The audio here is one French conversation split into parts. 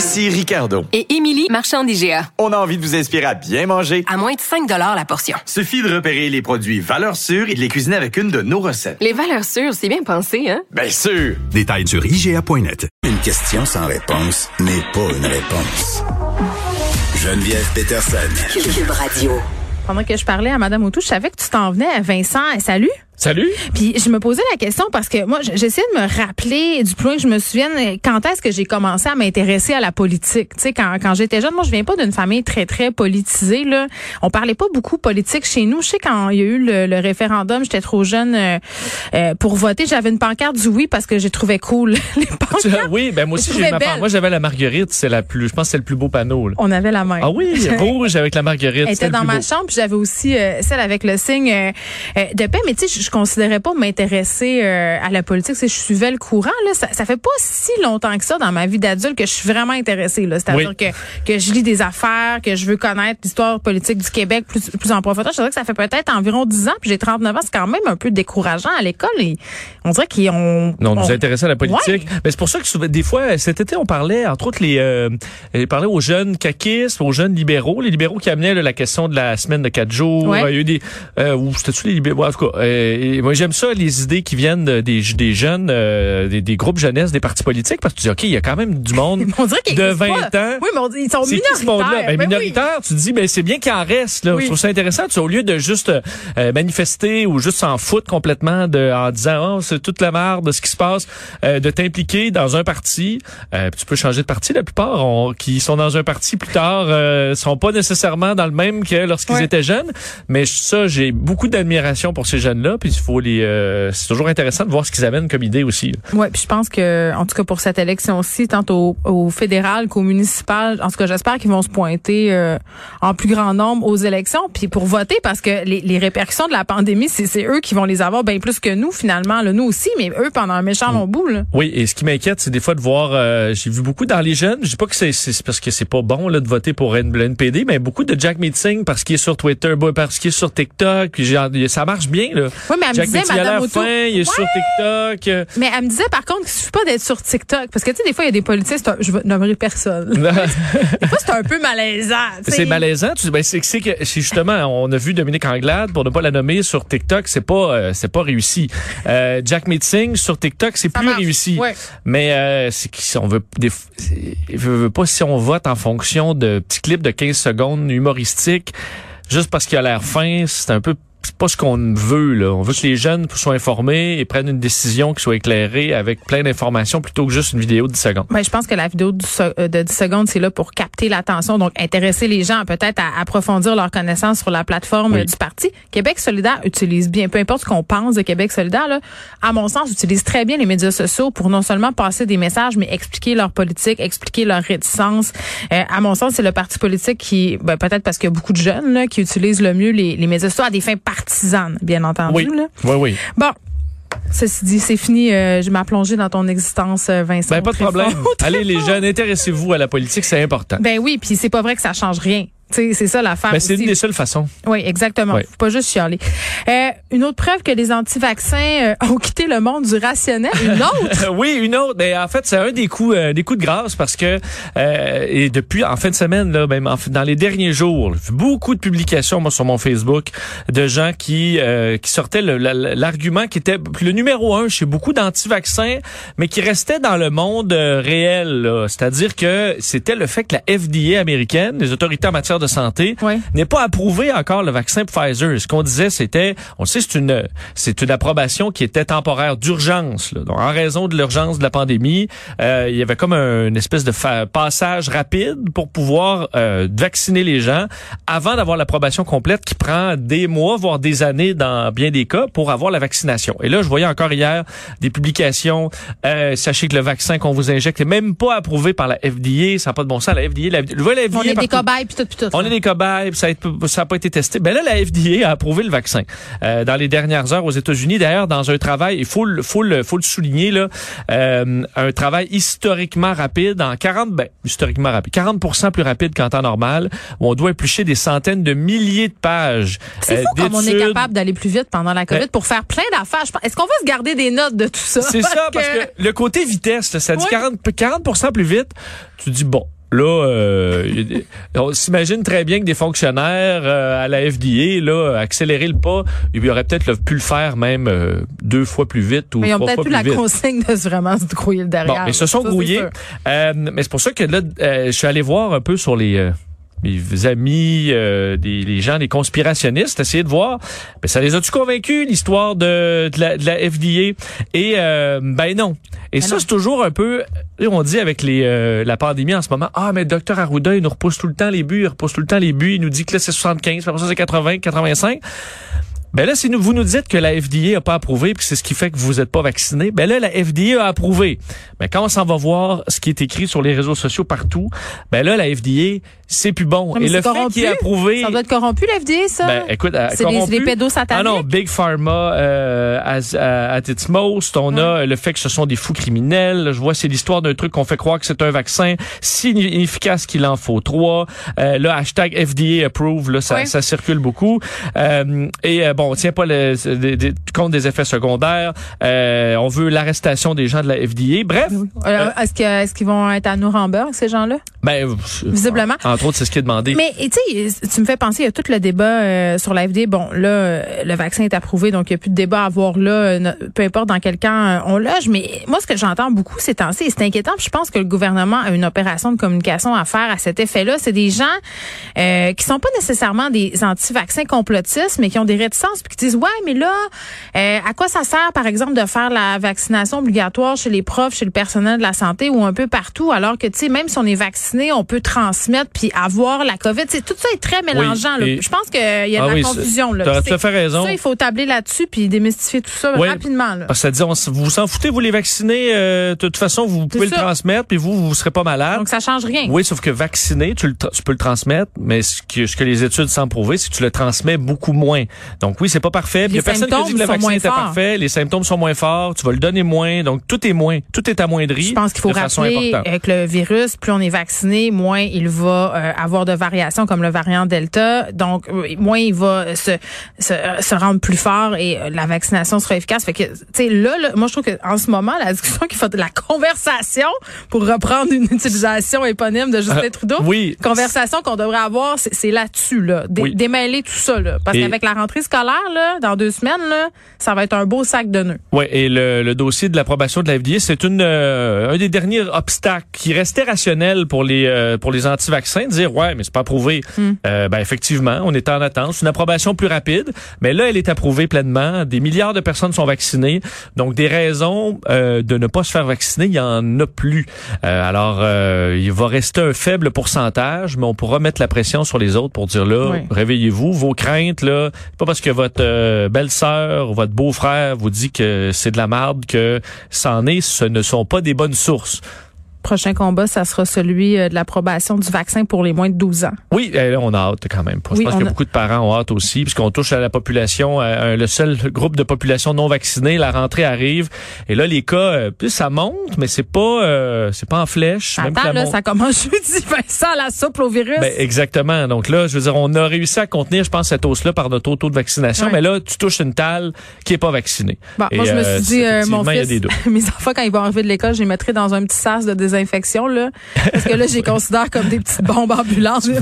Ici Ricardo. Et Émilie, marchand d'IGA. On a envie de vous inspirer à bien manger. À moins de 5 la portion. Suffit de repérer les produits valeurs sûres et de les cuisiner avec une de nos recettes. Les valeurs sûres, c'est bien pensé, hein? Bien sûr! Détails sur IGA.net. Une question sans réponse n'est pas une réponse. Geneviève Peterson. Cube Radio. Pendant que je parlais à Madame Autou, je savais que tu t'en venais. Vincent, salut. Salut. Puis je me posais la question parce que moi, j'essayais de me rappeler du point que je me souvienne quand est-ce que j'ai commencé à m'intéresser à la politique? Tu sais, quand, quand j'étais jeune, moi, je viens pas d'une famille très très politisée. Là, on parlait pas beaucoup politique chez nous. Je sais quand il y a eu le, référendum, j'étais trop jeune euh, euh, pour voter. J'avais une pancarte du oui parce que j'ai trouvé cool les pancartes. Oui, ben moi aussi j'ai ma Moi j'avais la marguerite, c'est la plus, je pense c'est le plus beau panneau. Là. On avait la même. Ah oui, rouge avec la marguerite. Elle était dans ma chambre, puis j'avais aussi euh, celle avec le signe de paix. Mais tu sais, je considérais pas m'intéresser euh, à la politique. Je suivais le courant. Là. Ça, ça fait pas si longtemps que ça dans ma vie d'adulte que je suis vraiment intéressée. C'est-à-dire que, que je lis des affaires, que je veux connaître l'histoire politique du Québec plus, plus en profondeur. Je dirais que ça fait peut-être environ 10 ans, puis j'ai 39 ans. C'est quand même un peu décourageant à l'école. On dirait qu'ils ont... Non, on nous intéressait à la politique. Mais c'est pour ça que des fois, cet été, on parlait, entre autres, les, euh, parlait aux jeunes caquistes, aux jeunes libéraux, les libéraux qui amenaient la question de la semaine de quatre jours. Il y a eu des... Euh, ou c'était-tu les libéraux? En tout cas, euh, moi, j'aime ça, les idées qui viennent des, des jeunes, euh, des, des, groupes jeunesse, des partis politiques, parce que tu dis, OK, il y a quand même du monde de 20 ans. Oui, mais ils sont minoritaires. Ben, minoritaires, tu te dis, ben, c'est bien qu'il en reste. Là. Je trouve ça intéressant. Tu, au lieu de juste euh, manifester ou juste s'en foutre complètement de, en disant, oh, c'est toute la merde de ce qui se passe, euh, de t'impliquer dans un parti. tu peux changer de parti. La plupart qui sont dans un parti plus tard sont pas nécessairement dans le même que lorsqu'ils étaient jeunes. Mais ça, j'ai beaucoup d'admiration pour ces jeunes-là. Puis il faut les euh, c'est toujours intéressant de voir ce qu'ils amènent comme idée aussi. Oui, puis je pense que, en tout cas pour cette élection-ci, tant au, au fédéral qu'au municipal, en tout cas j'espère qu'ils vont se pointer euh, en plus grand nombre aux élections, puis pour voter, parce que les, les répercussions de la pandémie, c'est eux qui vont les avoir bien plus que nous finalement, là, nous aussi, mais eux pendant un méchant long bout. Là. Oui, et ce qui m'inquiète, c'est des fois de voir, euh, j'ai vu beaucoup dans les jeunes, je dis pas que c'est parce que c'est pas bon là de voter pour NPD, mais beaucoup de Jack Meeting parce qu'il est sur Twitter, parce qu'il est sur TikTok, puis ça marche bien là. Oui, mais elle me disait, Madame il est sur TikTok. Mais elle me disait par contre qu'il suffit pas d'être sur TikTok parce que tu sais des fois il y a des politiciens, je veux nommer personne. des fois c'est un peu malaisant. C'est malaisant, tu ben c'est c'est justement on a vu Dominique Anglade pour ne pas la nommer sur TikTok, c'est pas euh, c'est pas réussi. Euh, Jack Meeting sur TikTok, c'est plus réussi. Mais euh, c'est si on veut des veut pas si on vote en fonction de petits clips de 15 secondes humoristiques juste parce qu'il a l'air fin, c'est un peu c'est pas ce qu'on veut là. On veut que les jeunes soient informés et prennent une décision qui soit éclairée avec plein d'informations plutôt que juste une vidéo de 10 secondes. Ben, je pense que la vidéo euh, de 10 secondes c'est là pour capter l'attention, donc intéresser les gens peut-être à approfondir leurs connaissances sur la plateforme du parti. Québec solidaire utilise bien, peu importe ce qu'on pense de Québec solidaire, là, à mon sens, utilise très bien les médias sociaux pour non seulement passer des messages, mais expliquer leur politique, expliquer leur réticence. Euh, à mon sens, c'est le parti politique qui, ben, peut-être parce qu'il y a beaucoup de jeunes là, qui utilisent le mieux les, les médias sociaux à des fins partisane, bien entendu. Oui, là. oui, oui. Bon, Ceci dit, c'est fini. Euh, je m'ai plongé dans ton existence, euh, Vincent. Ben, pas de problème. Allez, les jeunes, intéressez-vous à la politique, c'est important. Ben oui, puis c'est pas vrai que ça change rien c'est ça l'affaire. Ben, c'est une des seules façons. Oui, exactement. Faut pas juste chialer. Euh, une autre preuve que les anti-vaccins euh, ont quitté le monde du rationnel. Une autre? oui, une autre. Ben, en fait, c'est un des coups, euh, des coups de grâce parce que euh, et depuis en fin de semaine, là, même dans les derniers jours, beaucoup de publications moi sur mon Facebook de gens qui qui sortaient l'argument qui était le numéro un chez beaucoup d'anti-vaccins, mais qui restait dans le monde réel. C'est-à-dire que c'était le fait que la FDA américaine, les autorités en matière de santé, Oui. n'est pas approuvé encore le vaccin Pfizer. Ce qu'on disait, c'était, on le sait, c'est une, c'est une approbation qui était temporaire d'urgence. là. Donc, en raison de l'urgence de la pandémie, euh, il y avait comme un, une espèce de fa- passage rapide pour pouvoir euh, vacciner les gens avant d'avoir l'approbation complète qui prend des mois, voire des années dans bien des cas pour avoir la vaccination. Et là, je voyais encore hier des publications. euh, sachez que le vaccin qu'on vous injecte est même pas approuvé par la FDA. Ça n'a pas de bon sens. La FDA, la, la FDA On est des partout. cobayes puis tout, puis tout. On est des cobayes, ça n'a pas été testé. Ben là, la FDA a approuvé le vaccin euh, dans les dernières heures aux États-Unis. D'ailleurs, dans un travail, il faut le, faut le, faut le souligner là, euh, un travail historiquement rapide en 40, ben historiquement rapide, 40% plus rapide qu'en temps normal, où on doit éplucher des centaines de milliers de pages. C'est euh, fou comme on est capable d'aller plus vite pendant la COVID Ben- pour faire plein d'affaires. Est-ce qu'on va se garder des notes de tout ça? C'est ça, parce que le côté vitesse, là, ça dit Oui. 40, 40 plus vite. Tu dis, bon, là, euh, il y on s'imagine très bien que des fonctionnaires euh, à la FDA, là, accélérer le pas, ils auraient peut-être le- pu le faire même euh, deux fois plus vite ou Mais ils ont trois peut-être fois eu plus la vite. consigne de vraiment se grouiller le derrière. Bon, mais ils se sont Ça, grouillés. Euh, mais c'est pour ça que là, euh, je suis allé voir un peu sur les... mes amis, euh, des, les gens, des conspirationnistes, essayer de voir, ben, ça les a-tu convaincus, l'histoire de, de, la, de la FDA? Et euh, ben non. Et ça, non. c'est toujours un peu, on dit avec les euh, la pandémie en ce moment, ah, mais docteur Arruda, il nous repousse tout le temps les buts, il repousse tout le temps les buts, il nous dit que là, c'est 75, puis après ça, c'est 80, 85. Ben là, si nous, vous nous dites que la FDA a pas approuvé, puis c'est ce qui fait que vous n'êtes pas vacciné, ben là, la FDA a approuvé. Mais quand on s'en va voir ce qui est écrit sur les réseaux sociaux partout, ben là, la FDA, c'est plus bon. Non, Et le fait qu'il est approuvé... Ça doit être corrompu, l'FDA, ça? Ben, écoute, à- c'est pédos sataniques. Ah non, Big Pharma euh, as- à- at its most. On a le fait que ce sont des fous criminels. Je vois, c'est l'histoire d'un truc qu'on fait croire que c'est un vaccin si inefficace qu'il en faut trois. Euh, le hashtag FDA approve, là, ça, Ouais. ça circule beaucoup. Euh, et euh, bon, on tient pas le, compte des effets secondaires. Euh, on veut l'arrestation des gens de la FDA. Bref, Euh, est-ce, que, est-ce qu'ils vont être à Nuremberg, ces gens-là? ben, Visiblement. C'est ce est demandé. Mais tu sais, tu me fais penser, il y a tout le débat euh, sur la FDA. Bon, là, euh, le vaccin est approuvé, donc il n'y a plus de débat à avoir là, euh, peu importe dans quel camp euh, on loge. Mais moi, ce que j'entends beaucoup ces temps-ci, c'est inquiétant, puis je pense que le gouvernement a une opération de communication à faire à cet effet-là. C'est des gens euh, qui sont pas nécessairement des anti-vaccins complotistes, mais qui ont des réticences, puis qui disent, ouais, mais là, euh, à quoi ça sert, par exemple, de faire la vaccination obligatoire chez les profs, chez le personnel de la santé ou un peu partout, alors que, tu sais, même si on est vacciné, on peut transmettre puis avoir la COVID. Tu sais, tout ça est très mélangeant. là. Je pense qu'il y a Ah de la oui, confusion. T'as Puis tout à c'est- fait raison. Ça, il faut tabler là-dessus puis démystifier tout ça rapidement. Là. Parce que ça dit, on s- vous vous en foutez, vous les vaccinez, euh, de toute façon, vous pouvez le ça. transmettre, puis vous, vous serez pas malade. Donc, ça change rien. Oui, sauf que vacciné, tu, le tu peux le transmettre, mais ce que, ce que les études semblent prouver, c'est que tu le transmets beaucoup moins. Donc oui, c'est pas parfait. Il y a personne qui dit que le vaccin était parfait. Les symptômes sont moins forts. Tu vas le donner moins. Donc tout est moins. Tout est amoindri. Je pense qu'il faut de façon rappeler importante. euh, que le virus, plus on est vacciné, moins il va euh, avoir de variations comme le variant Delta. Donc, euh, moins il va se, se, se rendre plus fort et euh, la vaccination sera efficace. Fait que, tu sais, là, là, moi, je trouve qu'en ce moment, la discussion qu'il faut de la conversation, pour reprendre une utilisation éponyme de Justin Euh, Trudeau, oui. conversation qu'on devrait avoir, c'est là-dessus, là. Dé- Oui. Démêler tout ça, là. Parce qu'avec la rentrée scolaire, là, dans deux semaines, là, ça va être un beau sac de nœuds. Ouais, et le, le dossier de l'approbation de la FDA, c'est une euh, un des derniers obstacles qui restait rationnel pour les euh, pour les anti-vaccins, de dire ouais, mais c'est pas approuvé. Hmm. Euh, ben effectivement, on est en attente, c'est une approbation plus rapide, mais là elle est approuvée pleinement. Des milliards de personnes sont vaccinées, donc des raisons euh, de ne pas se faire vacciner, il y en a plus. Euh, alors euh, il va rester un faible pourcentage, mais on pourra mettre la pression sur les autres pour dire là, Oui. réveillez-vous, vos craintes là, pas parce que votre euh, belle-sœur ou votre beau-frère vous dit que c'est de la merde que ça en est, ce ne sont pas des bonnes sources. Prochain combat, ça sera celui euh, de l'approbation du vaccin pour les moins de 12 ans. Oui, eh, on a hâte quand même. Je Oui, pense que a- beaucoup de parents ont hâte aussi, puisqu'on touche à la population, euh, le seul groupe de population non vaccinée. La rentrée arrive, et là les cas, euh, ça monte, mais c'est pas, euh, c'est pas en flèche. même que Attends, là, ça commence jeudi, Vincent, la soupe au virus. Ben, exactement. Donc là, je veux dire, on a réussi à contenir, je pense, cette hausse-là par notre taux de vaccination, mais là, tu touches une talle qui est pas vaccinée. Bon, Et, moi, je me suis dit, mon fils, mes enfants, quand ils vont arriver de l'école, je les mettrai dans un petit sas de désinfection, là. Parce que là, je les considère comme des petites bombes ambulantes. Tu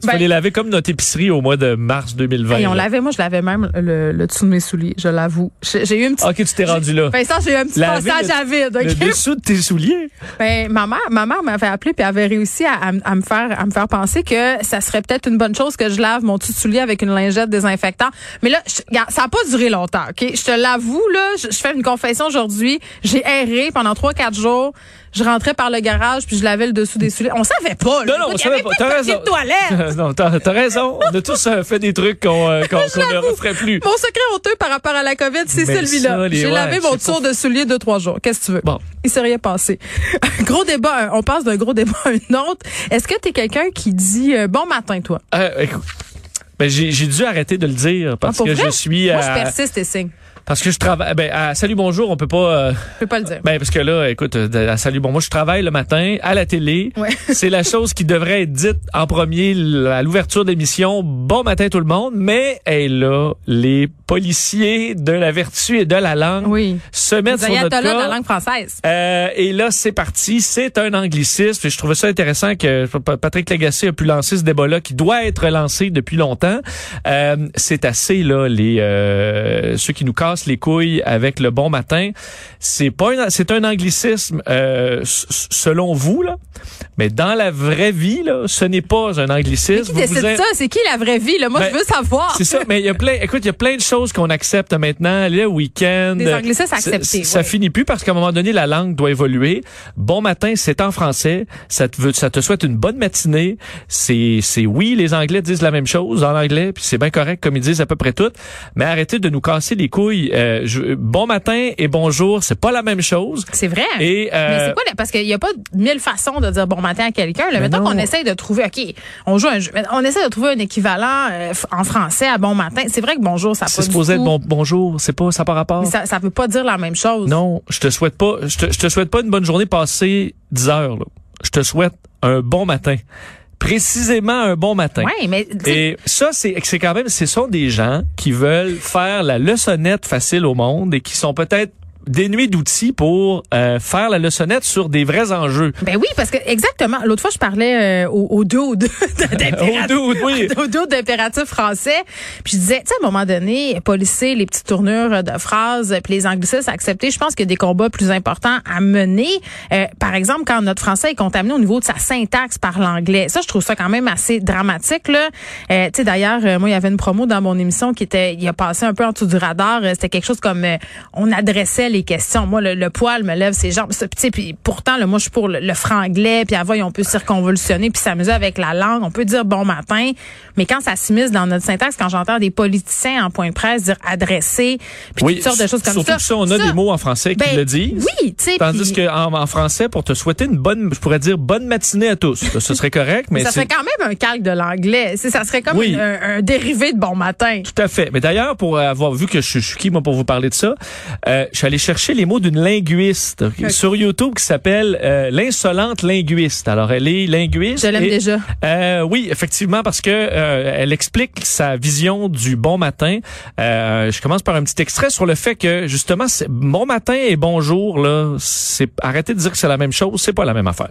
tu Ben, les laver comme notre épicerie au mois de mars 2020. Hey, on là. l'avait, moi, je l'avais même le, le dessous de mes souliers, je l'avoue. J'ai eu un petit. Ok, tu t'es rendu là. Vincent, j'ai eu un petit Laver passage le- à vide, Le dessous de tes souliers. Ben, ma mère, ma mère m'avait appelé puis avait réussi à, à m- à me faire, à me faire penser que ça serait peut-être une bonne chose que je lave mon petit soulier avec une lingette désinfectant. Mais là, je- regarde, ça a pas duré longtemps, OK? Je te l'avoue, là, je, je fais une confession aujourd'hui. J'ai erré pendant trois, quatre jours. Je rentrais par le garage puis je lavais le dessous des souliers. On savait pas, là. Non, non, on savait avait pas. T'as raison. non, t'as raison. On a tous euh, fait des trucs qu'on euh, ne referait plus. Mon secret honteux par rapport à la COVID, c'est celui-là. J'ai ouais, lavé mon tour de souliers de trois jours. Qu'est-ce que tu veux? Bon. Il s'est rien passé. gros débat. On passe d'un gros débat à un autre. Est-ce que tu es quelqu'un qui dit euh, bon matin, toi? Euh, écoute, ben, j'ai dû arrêter de le dire parce Ah, pour que vrai? je suis Moi, je persiste et signe. Parce que je travaille ben à salut bonjour on peut pas euh, Je peux pas le dire. ben parce que là écoute euh, à salut bon moi je travaille le matin à la télé Ouais. c'est la chose qui devrait être dite en premier à l'ouverture de l'émission bon matin tout le monde mais hey, là les policiers de la vertu et de la langue Oui. se mettent Les sur notre ayatollahs de cas la langue française. Euh, et là, c'est parti. C'est un anglicisme. Et je trouvais ça intéressant que Patrick Lagacé a pu lancer ce débat-là qui doit être lancé depuis longtemps. Euh, c'est assez, là, les euh, ceux qui nous cassent les couilles avec le bon matin. C'est pas un, c'est un anglicisme euh, selon vous, là. Mais dans la vraie vie, là, ce n'est pas un Mais anglicisme. qui Vous décide vous ça? C'est qui la vraie vie? Là? Moi, Ben, je veux savoir. c'est ça, mais il y a plein, écoute, il y a plein de choses qu'on accepte maintenant, le week-end. Des anglicismes Ça- acceptés, Ça ouais. finit plus parce qu'à un moment donné, la langue doit évoluer. Bon matin, c'est en français. Ça te veut, ça te souhaite une bonne matinée. C'est, c'est oui, les Anglais disent la même chose en anglais, puis c'est bien correct comme ils disent à peu près tout. Mais arrêtez de nous casser les couilles. Euh, je- bon matin et bonjour, c'est pas la même chose. C'est vrai. Et, euh, Mais c'est quoi, la- parce qu'il n'y a pas mille façons de dire bon matin à quelqu'un. là. Mettons qu'on essaye de trouver, OK, on joue un jeu, on essaie de trouver un équivalent euh, en français à bon matin. C'est vrai que bonjour, ça c'est supposé être bon, bonjour, c'est pas, ça par rapport. Mais ça, ça veut pas dire la même chose. Non, je te souhaite pas, je te, je te souhaite pas une bonne journée passée 10 heures. Là. Je te souhaite un bon matin. Précisément un bon matin. Ouais, mais Et ça, c'est c'est quand même, ce sont des gens qui veulent faire la leçonnette facile au monde et qui sont peut-être dénués d'outils pour euh, faire la leçonnette sur des vrais enjeux. Ben oui, parce que exactement. L'autre fois, je parlais euh, au, au dude, oui. d'impératif français. Puis je disais, tu sais, à un moment donné, polisser les petites tournures de phrases, puis les anglicismes acceptés, je pense qu'il y a des combats plus importants à mener. Euh, par exemple, quand notre français est contaminé au niveau de sa syntaxe par l'anglais. Ça, je trouve ça quand même assez dramatique. Là. Euh, tu sais, d'ailleurs, euh, moi, il y avait une promo dans mon émission qui était, il a passé un peu en dessous du radar. C'était quelque chose comme, on adressait les questions. Moi, le, le poil me lève ses jambes. Puis, tu sais, puis pourtant, là, moi, je suis pour le, le franglais. Puis, avant, on peut circonvolutionner puis s'amuser avec la langue. On peut dire bon matin. Mais quand ça s'immisce dans notre syntaxe, quand j'entends des politiciens en point de presse dire adresser, puis toutes sortes de choses comme surtout ça. que ça, on a des mots en français qui ben, le disent. Oui, tu sais. Tandis qu'en en français, pour te souhaiter une bonne, je pourrais dire bonne matinée à tous. Ce serait correct, mais ça serait quand même un calque de l'anglais. Ça serait comme Oui. un, un dérivé de bon matin. Tout à fait. Mais d'ailleurs, pour avoir vu que je, je suis qui, moi, pour vous parler de ça, euh, je suis allé chercher les mots d'une linguiste sur YouTube qui s'appelle euh, l'insolente linguiste. Alors, elle est linguiste. Je l'aime déjà. Euh, oui, effectivement, parce que euh, elle explique sa vision du bon matin. Euh, je commence par un petit extrait sur le fait que justement, c'est- bon matin et bonjour là, c'est arrêtez de dire que c'est la même chose, c'est pas la même affaire.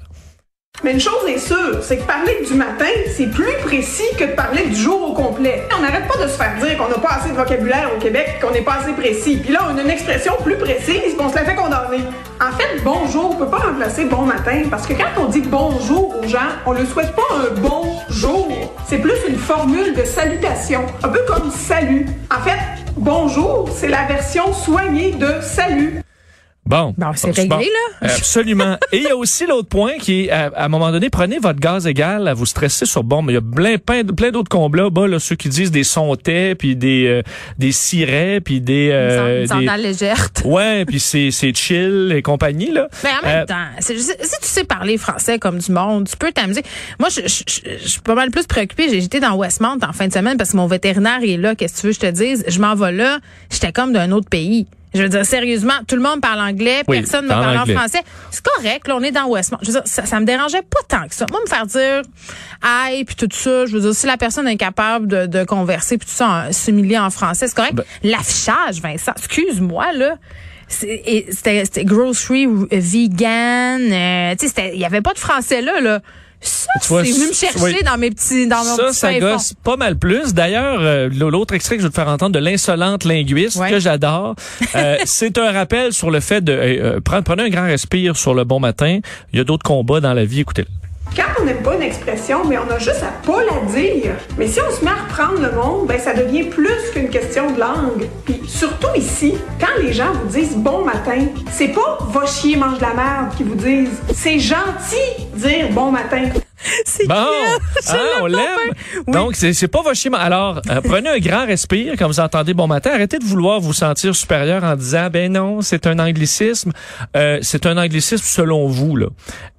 Mais une chose est sûre, c'est que parler du matin, c'est plus précis que de parler du jour au complet. On n'arrête pas de se faire dire qu'on n'a pas assez de vocabulaire au Québec, qu'on n'est pas assez précis. Puis là, on a une expression plus précise, puis on se la fait condamner. En fait, bonjour peut pas remplacer bon matin, parce que quand on dit bonjour aux gens, on ne souhaite pas un bon jour. C'est plus une formule de salutation, un peu comme salut. En fait, bonjour, c'est la version soignée de salut. Bon. Bon, c'est réglé, là. Absolument. Et il y a aussi l'autre point qui est, à, à un moment donné, prenez votre gaz égal à vous stresser sur bon, mais il y a plein, plein, plein d'autres combats, bas, là, ceux qui disent des sontais, puis des, euh, des cirets, puis des, euh, des- légère. ouais, puis c'est, c'est chill et compagnie, là. Mais en même Euh, temps, si tu sais parler français comme du monde, tu peux t'amuser. Moi, je, je- je- je suis pas mal plus préoccupée. Été dans Westmount en fin de semaine parce que mon vétérinaire est là. Qu'est-ce que tu veux que je te dise? Je m'en vais là. J'étais comme d'un autre pays. Je veux dire, sérieusement, tout le monde parle anglais, Oui, personne ne parle en français. C'est correct, là, on est dans Westmount. Je veux dire, ça, ça me dérangeait pas tant que ça. Moi, me faire dire aïe, puis tout ça, je veux dire, si la personne est incapable de, de converser, puis tout ça, en- s'humilier en français, c'est correct. Ben- L'affichage, Vincent, excuse-moi, là. C'était grocery vegan. Euh, tu sais, il y avait pas de français là, là. Ça, c'est venu me chercher dans mes petits, dans mon ça, petit ça gosse pas mal plus. D'ailleurs, euh, l'autre extrait que je vais te faire entendre de l'insolente linguiste que j'adore, euh, c'est un rappel sur le fait de euh, prendre, prenez un grand respire sur le bon matin. Il y a d'autres combats dans la vie. Écoutez. -le. Quand on n'aime pas une expression, mais on a juste à pas la dire. Mais si on se met à reprendre le monde, ben ça devient plus qu'une question de langue. Puis surtout ici, quand les gens vous disent bon matin, c'est pas va chier mange de la merde qui vous disent. C'est gentil dire bon matin. C'est bon, ah, on l'aime. Oui. Donc c'est pas votre schéma. Alors euh, prenez un grand respire quand vous entendez bon matin. Arrêtez de vouloir vous sentir supérieur en disant ben non c'est un anglicisme. Euh, c'est un anglicisme selon vous là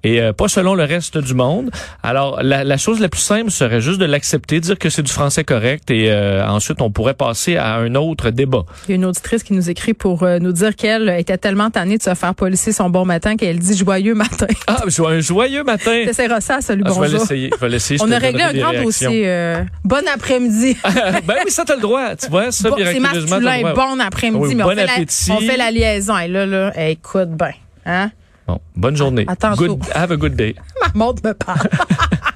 et euh, pas selon le reste du monde. Alors la, la, chose la plus simple serait juste de l'accepter, dire que c'est du français correct et euh, ensuite on pourrait passer à un autre débat. Il y a une auditrice qui nous écrit pour euh, nous dire qu'elle était tellement tannée de se faire policier son bon matin qu'elle dit joyeux matin. Ah un joyeux matin. C'est ça, salut ah, je vais l'essayer. Je vais l'essayer. On a réglé un grand dossier. Euh, bon après-midi. ben oui, ça, t'as le droit. Tu vois, ça, bon, C'est masculin, bon après-midi. Oui, mais bon on, fait appétit. La, on fait la liaison. Et là, là, écoute, ben, hein? Bon, bonne journée. Attends, good, have a good day. Ma montre me parle.